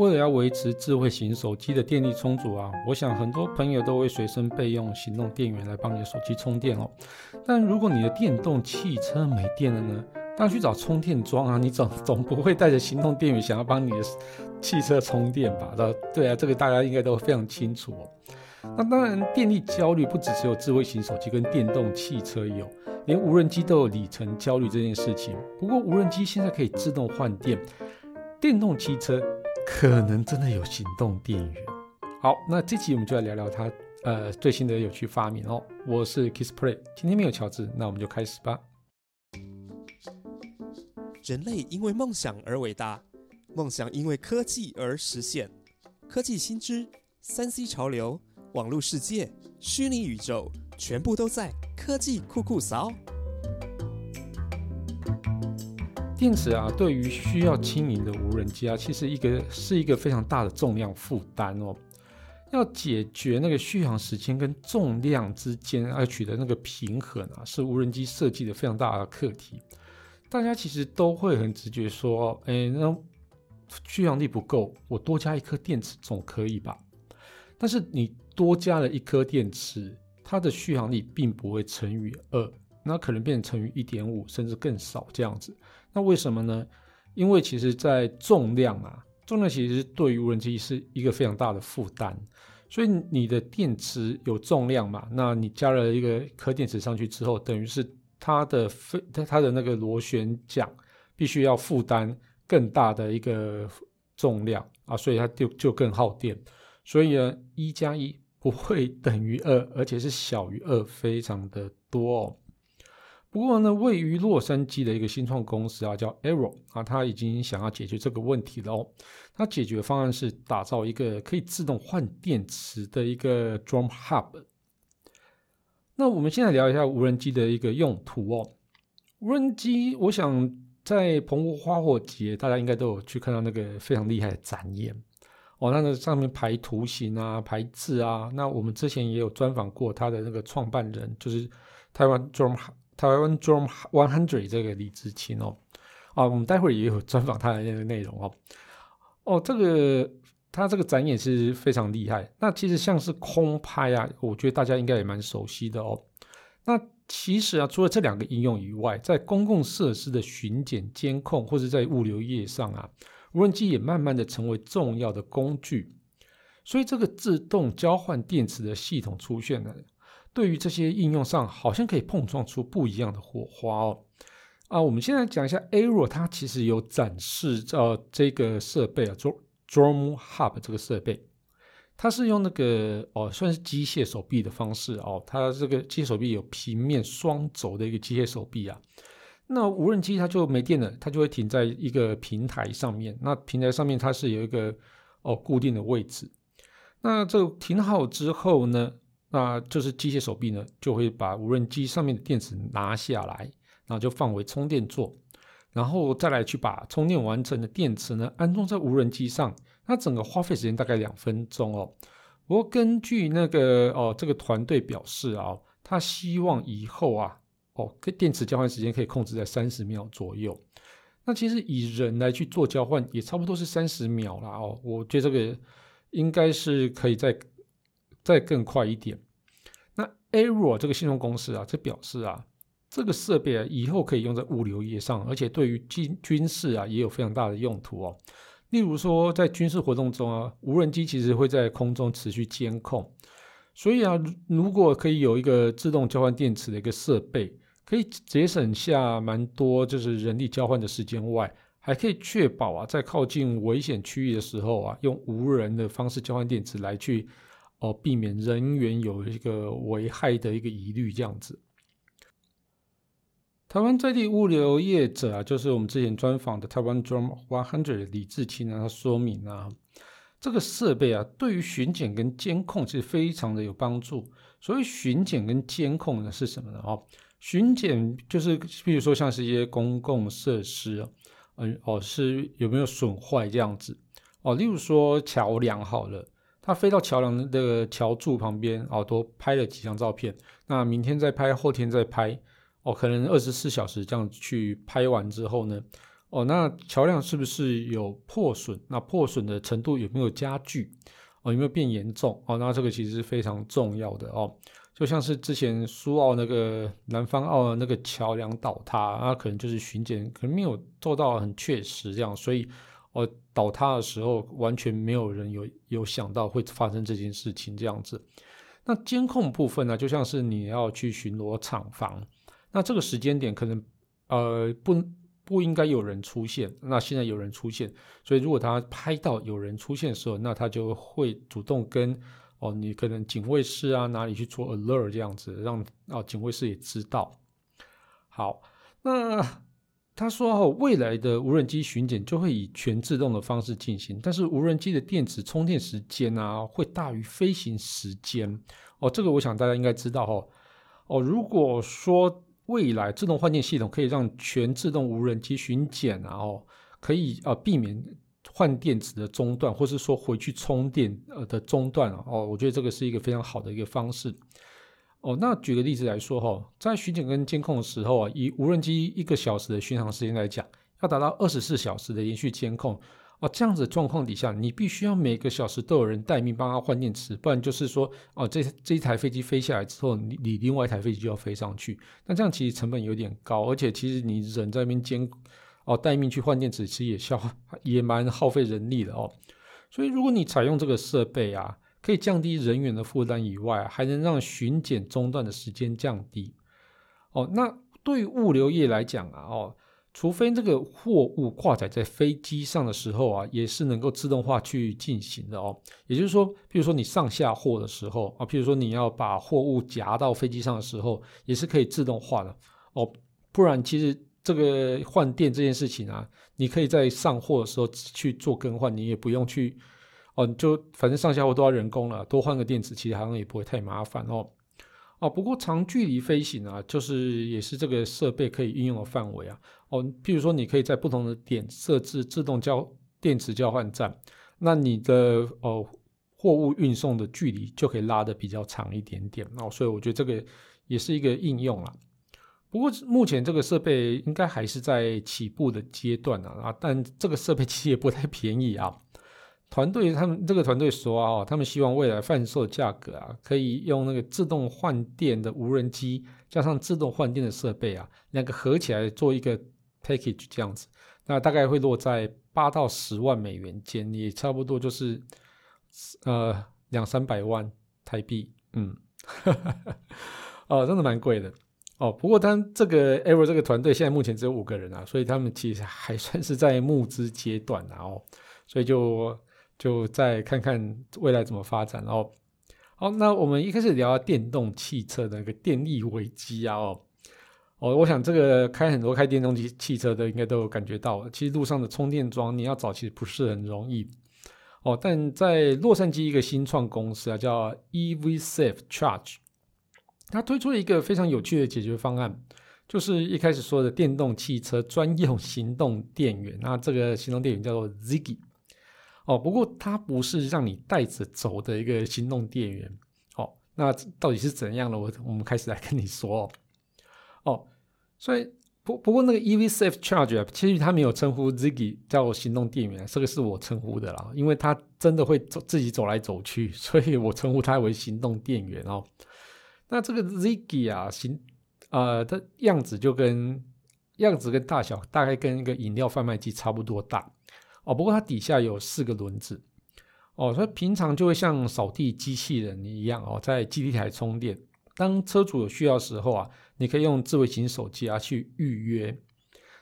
为了要维持智慧型手机的电力充足啊，我想很多朋友都会随身备用行动电源来帮你的手机充电哦。但如果你的电动汽车没电了呢？当去找充电桩啊，你总总不会带着行动电源想要帮你的汽车充电吧？对啊，这个大家应该都非常清楚哦。那当然，电力焦虑不只只有智慧型手机跟电动汽车有，连无人机都有里程焦虑这件事情。不过无人机现在可以自动换电，电动汽车。可能真的有行动电源。好，那这期我们就来聊聊它呃最新的有趣发明哦。我是 Kiss Play，今天没有乔治，那我们就开始吧。人类因为梦想而伟大，梦想因为科技而实现。科技新知、三 C 潮流、网络世界、虚拟宇宙，全部都在科技酷酷扫。电池啊，对于需要轻盈的无人机啊，其实一个是一个非常大的重量负担哦。要解决那个续航时间跟重量之间要取得那个平衡啊，是无人机设计的非常大的课题。大家其实都会很直觉说，哎，那续航力不够，我多加一颗电池总可以吧？但是你多加了一颗电池，它的续航力并不会乘以二。那可能变成乘以一点五，甚至更少这样子。那为什么呢？因为其实，在重量啊，重量其实对于无人机是一个非常大的负担。所以你的电池有重量嘛？那你加了一个颗电池上去之后，等于是它的飞它它的那个螺旋桨必须要负担更大的一个重量啊，所以它就就更耗电。所以呢，一加一不会等于二，而且是小于二，非常的多哦。不过呢，位于洛杉矶的一个新创公司啊，叫 Arrow 啊，它已经想要解决这个问题了哦。它解决方案是打造一个可以自动换电池的一个 Drum Hub。那我们现在聊一下无人机的一个用途哦。无人机，我想在澎湖花火节，大家应该都有去看到那个非常厉害的展演哦。那个上面排图形啊，排字啊。那我们之前也有专访过他的那个创办人，就是台湾 Drum Hub。台湾 Drone One Hundred 这个李志清哦，啊，我们待会儿也有专访他的那个内容哦。哦，这个他这个展演是非常厉害。那其实像是空拍啊，我觉得大家应该也蛮熟悉的哦。那其实啊，除了这两个应用以外，在公共设施的巡检监控，或者在物流业上啊，无人机也慢慢的成为重要的工具。所以这个自动交换电池的系统出现了。对于这些应用上，好像可以碰撞出不一样的火花哦。啊，我们现在讲一下 Aero，它其实有展示呃这个设备啊，Drone Hub 这个设备，它是用那个哦算是机械手臂的方式哦，它这个机械手臂有平面双轴的一个机械手臂啊。那无人机它就没电了，它就会停在一个平台上面。那平台上面它是有一个哦固定的位置。那这停好之后呢？那就是机械手臂呢，就会把无人机上面的电池拿下来，然后就放回充电座，然后再来去把充电完成的电池呢安装在无人机上。那整个花费时间大概两分钟哦。不过根据那个哦这个团队表示啊，他希望以后啊哦跟电池交换时间可以控制在三十秒左右。那其实以人来去做交换也差不多是三十秒了哦。我觉得这个应该是可以在。再更快一点，那 Aero 这个信用公司啊，这表示啊，这个设备啊，以后可以用在物流业上，而且对于军军事啊，也有非常大的用途哦。例如说，在军事活动中啊，无人机其实会在空中持续监控，所以啊，如果可以有一个自动交换电池的一个设备，可以节省下蛮多就是人力交换的时间外，还可以确保啊，在靠近危险区域的时候啊，用无人的方式交换电池来去。哦，避免人员有一个危害的一个疑虑，这样子。台湾在地物流业者啊，就是我们之前专访的台湾 Drum One Hundred 李志清啊，他说明啊，这个设备啊，对于巡检跟监控是非常的有帮助。所谓巡检跟监控呢，是什么呢？哦，巡检就是，比如说像是一些公共设施，嗯，哦，是有没有损坏这样子？哦，例如说桥梁好了。他飞到桥梁的桥柱旁边哦，多拍了几张照片。那明天再拍，后天再拍哦，可能二十四小时这样去拍完之后呢，哦，那桥梁是不是有破损？那破损的程度有没有加剧？哦，有没有变严重？哦，那这个其实是非常重要的哦。就像是之前苏澳那个南方澳那个桥梁倒塌，那可能就是巡检可能没有做到很确实这样，所以哦倒塌的时候完全没有人有有想到会发生这件事情这样子。那监控部分呢，就像是你要去巡逻厂房，那这个时间点可能呃不。不应该有人出现，那现在有人出现，所以如果他拍到有人出现的时候，那他就会主动跟哦，你可能警卫室啊哪里去做 alert 这样子，让啊警卫室也知道。好，那他说哦，未来的无人机巡检就会以全自动的方式进行，但是无人机的电池充电时间啊会大于飞行时间哦，这个我想大家应该知道哦哦，如果说。未来自动换电系统可以让全自动无人机巡检，啊，哦可以呃避免换电池的中断，或是说回去充电呃的中断哦，我觉得这个是一个非常好的一个方式哦。那举个例子来说哈，在巡检跟监控的时候啊，以无人机一个小时的巡航时间来讲，要达到二十四小时的连续监控。哦，这样子状况底下，你必须要每个小时都有人待命帮他换电池，不然就是说，哦，这这一台飞机飞下来之后，你你另外一台飞机就要飞上去，那这样其实成本有点高，而且其实你人在那边监，哦，待命去换电池，其实也消也蛮耗费人力的哦。所以如果你采用这个设备啊，可以降低人员的负担以外，还能让巡检中断的时间降低。哦，那对于物流业来讲啊，哦。除非这个货物挂载在飞机上的时候啊，也是能够自动化去进行的哦。也就是说，譬如说你上下货的时候啊，譬如说你要把货物夹到飞机上的时候，也是可以自动化的哦。不然，其实这个换电这件事情啊，你可以在上货的时候去做更换，你也不用去哦，就反正上下货都要人工了，多换个电池，其实好像也不会太麻烦哦。哦，不过长距离飞行啊，就是也是这个设备可以运用的范围啊。哦，譬如说你可以在不同的点设置自动交电池交换站，那你的哦货物运送的距离就可以拉的比较长一点点。哦，所以我觉得这个也是一个应用啊。不过目前这个设备应该还是在起步的阶段啊，啊，但这个设备其实也不太便宜啊。团队他们这个团队说啊，他们希望未来贩售价格啊，可以用那个自动换电的无人机加上自动换电的设备啊，两个合起来做一个 package 这样子，那大概会落在八到十万美元间，也差不多就是呃两三百万台币，嗯，哦，真的蛮贵的哦。不过他这个 Ever 这个团队现在目前只有五个人啊，所以他们其实还算是在募资阶段啊，哦，所以就。就再看看未来怎么发展哦。好，那我们一开始聊电动汽车的一个电力危机啊哦哦，我想这个开很多开电动机汽车的应该都有感觉到，其实路上的充电桩你要找其实不是很容易哦。但在洛杉矶一个新创公司啊，叫 EV Safe Charge，它推出了一个非常有趣的解决方案，就是一开始说的电动汽车专用行动电源，那这个行动电源叫做 Ziggy。哦，不过它不是让你带着走的一个行动电源。哦，那到底是怎样的？我我们开始来跟你说。哦，哦所以不不过那个 EV Safe Charge 其实它没有称呼 Ziggy 叫行动电源，这个是我称呼的啦，因为它真的会走自己走来走去，所以我称呼它为行动电源哦。那这个 Ziggy 啊，行呃的样子就跟样子跟大小大概跟一个饮料贩卖机差不多大。哦，不过它底下有四个轮子，哦，所以平常就会像扫地机器人一样哦，在基地台充电。当车主有需要时候啊，你可以用智慧型手机啊去预约。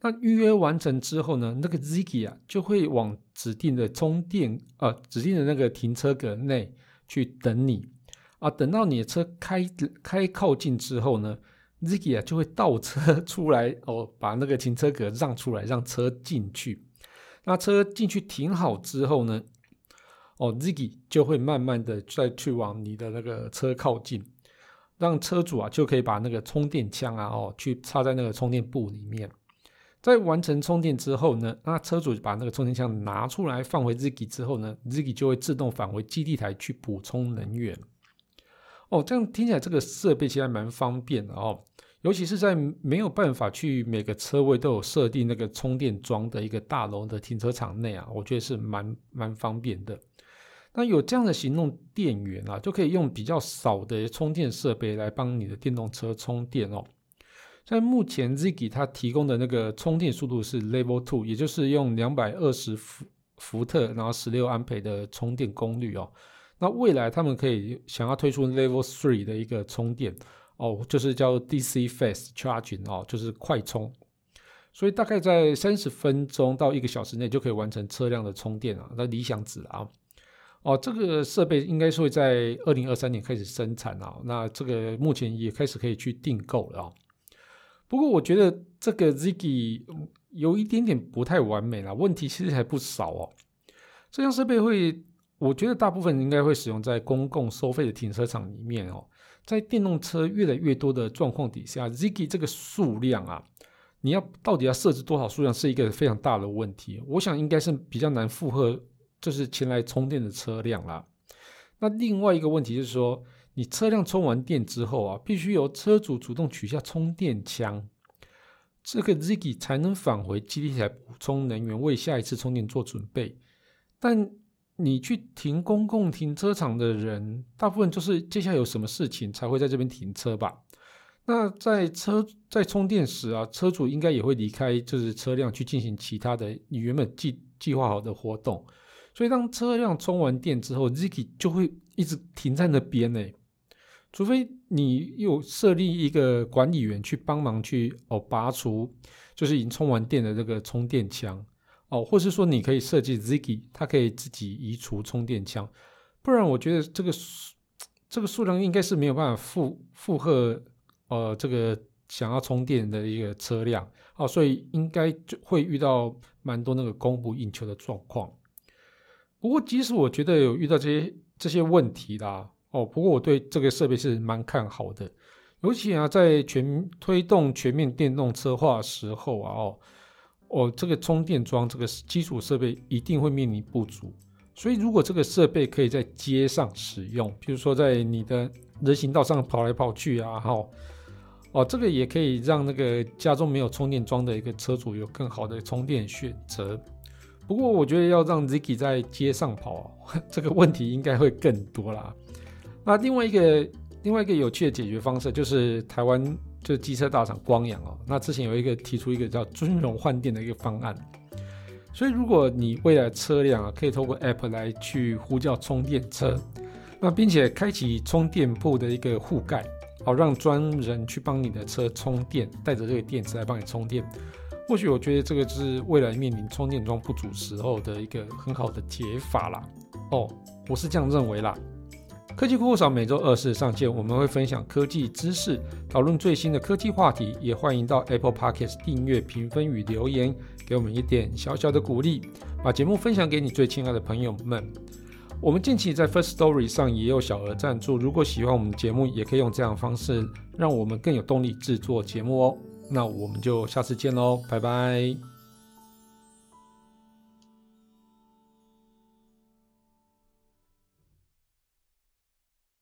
那预约完成之后呢，那个 Ziggy 啊就会往指定的充电呃指定的那个停车格内去等你啊。等到你的车开开靠近之后呢，Ziggy 啊就会倒车 出来哦，把那个停车格让出来，让车进去。那车进去停好之后呢，哦，Ziggy 就会慢慢的再去往你的那个车靠近，让车主啊就可以把那个充电枪啊哦去插在那个充电布里面。在完成充电之后呢，那车主把那个充电枪拿出来放回 Ziggy 之后呢，Ziggy 就会自动返回基地台去补充能源。哦，这样听起来这个设备其实还蛮方便的哦。尤其是在没有办法去每个车位都有设定那个充电桩的一个大楼的停车场内啊，我觉得是蛮蛮方便的。那有这样的行动电源啊，就可以用比较少的充电设备来帮你的电动车充电哦。在目前 Ziggy 它提供的那个充电速度是 Level Two，也就是用两百二十伏伏特，然后十六安培的充电功率哦。那未来他们可以想要推出 Level Three 的一个充电哦，就是叫 DC Fast Charging 哦，就是快充。所以大概在三十分钟到一个小时内就可以完成车辆的充电啊，那理想值啊。哦，这个设备应该是会在二零二三年开始生产啊。那这个目前也开始可以去订购了啊。不过我觉得这个 Ziggy 有一点点不太完美啦，问题其实还不少哦。这项设备会，我觉得大部分应该会使用在公共收费的停车场里面哦。在电动车越来越多的状况底下，Ziggy 这个数量啊，你要到底要设置多少数量，是一个非常大的问题。我想应该是比较难负荷。就是前来充电的车辆啦。那另外一个问题就是说，你车辆充完电之后啊，必须由车主主动取下充电枪，这个 Ziggy 才能返回基地台补充能源，为下一次充电做准备。但你去停公共停车场的人，大部分就是接下来有什么事情才会在这边停车吧？那在车在充电时啊，车主应该也会离开就是车辆去进行其他的你原本计计划好的活动。所以，当车辆充完电之后，Ziggy 就会一直停在那边呢。除非你有设立一个管理员去帮忙去哦拔除，就是已经充完电的这个充电枪哦，或是说你可以设计 Ziggy，它可以自己移除充电枪。不然，我觉得这个这个数量应该是没有办法负负荷呃这个想要充电的一个车辆哦，所以应该就会遇到蛮多那个供不应求的状况。不过，即使我觉得有遇到这些这些问题啦，哦，不过我对这个设备是蛮看好的。尤其啊，在全推动全面电动车化时候啊，哦，哦，这个充电桩这个基础设备一定会面临不足。所以，如果这个设备可以在街上使用，比如说在你的人行道上跑来跑去啊，哈，哦，这个也可以让那个家中没有充电桩的一个车主有更好的充电选择。不过我觉得要让 Ziki 在街上跑，这个问题应该会更多啦。那另外一个另外一个有趣的解决方式，就是台湾就机车大厂光阳哦，那之前有一个提出一个叫尊荣换电的一个方案。所以如果你未来车辆啊，可以透过 App 来去呼叫充电车，那并且开启充电铺的一个覆盖，好让专人去帮你的车充电，带着这个电池来帮你充电。或许我觉得这个就是未来面临充电桩不足时候的一个很好的解法啦。哦，我是这样认为啦。科技酷少每周二四上线，我们会分享科技知识，讨论最新的科技话题，也欢迎到 Apple Podcast 订阅、评分与留言，给我们一点小小的鼓励，把节目分享给你最亲爱的朋友们。我们近期在 First Story 上也有小额赞助，如果喜欢我们的节目，也可以用这样的方式，让我们更有动力制作节目哦。那我们就下次见喽，拜拜。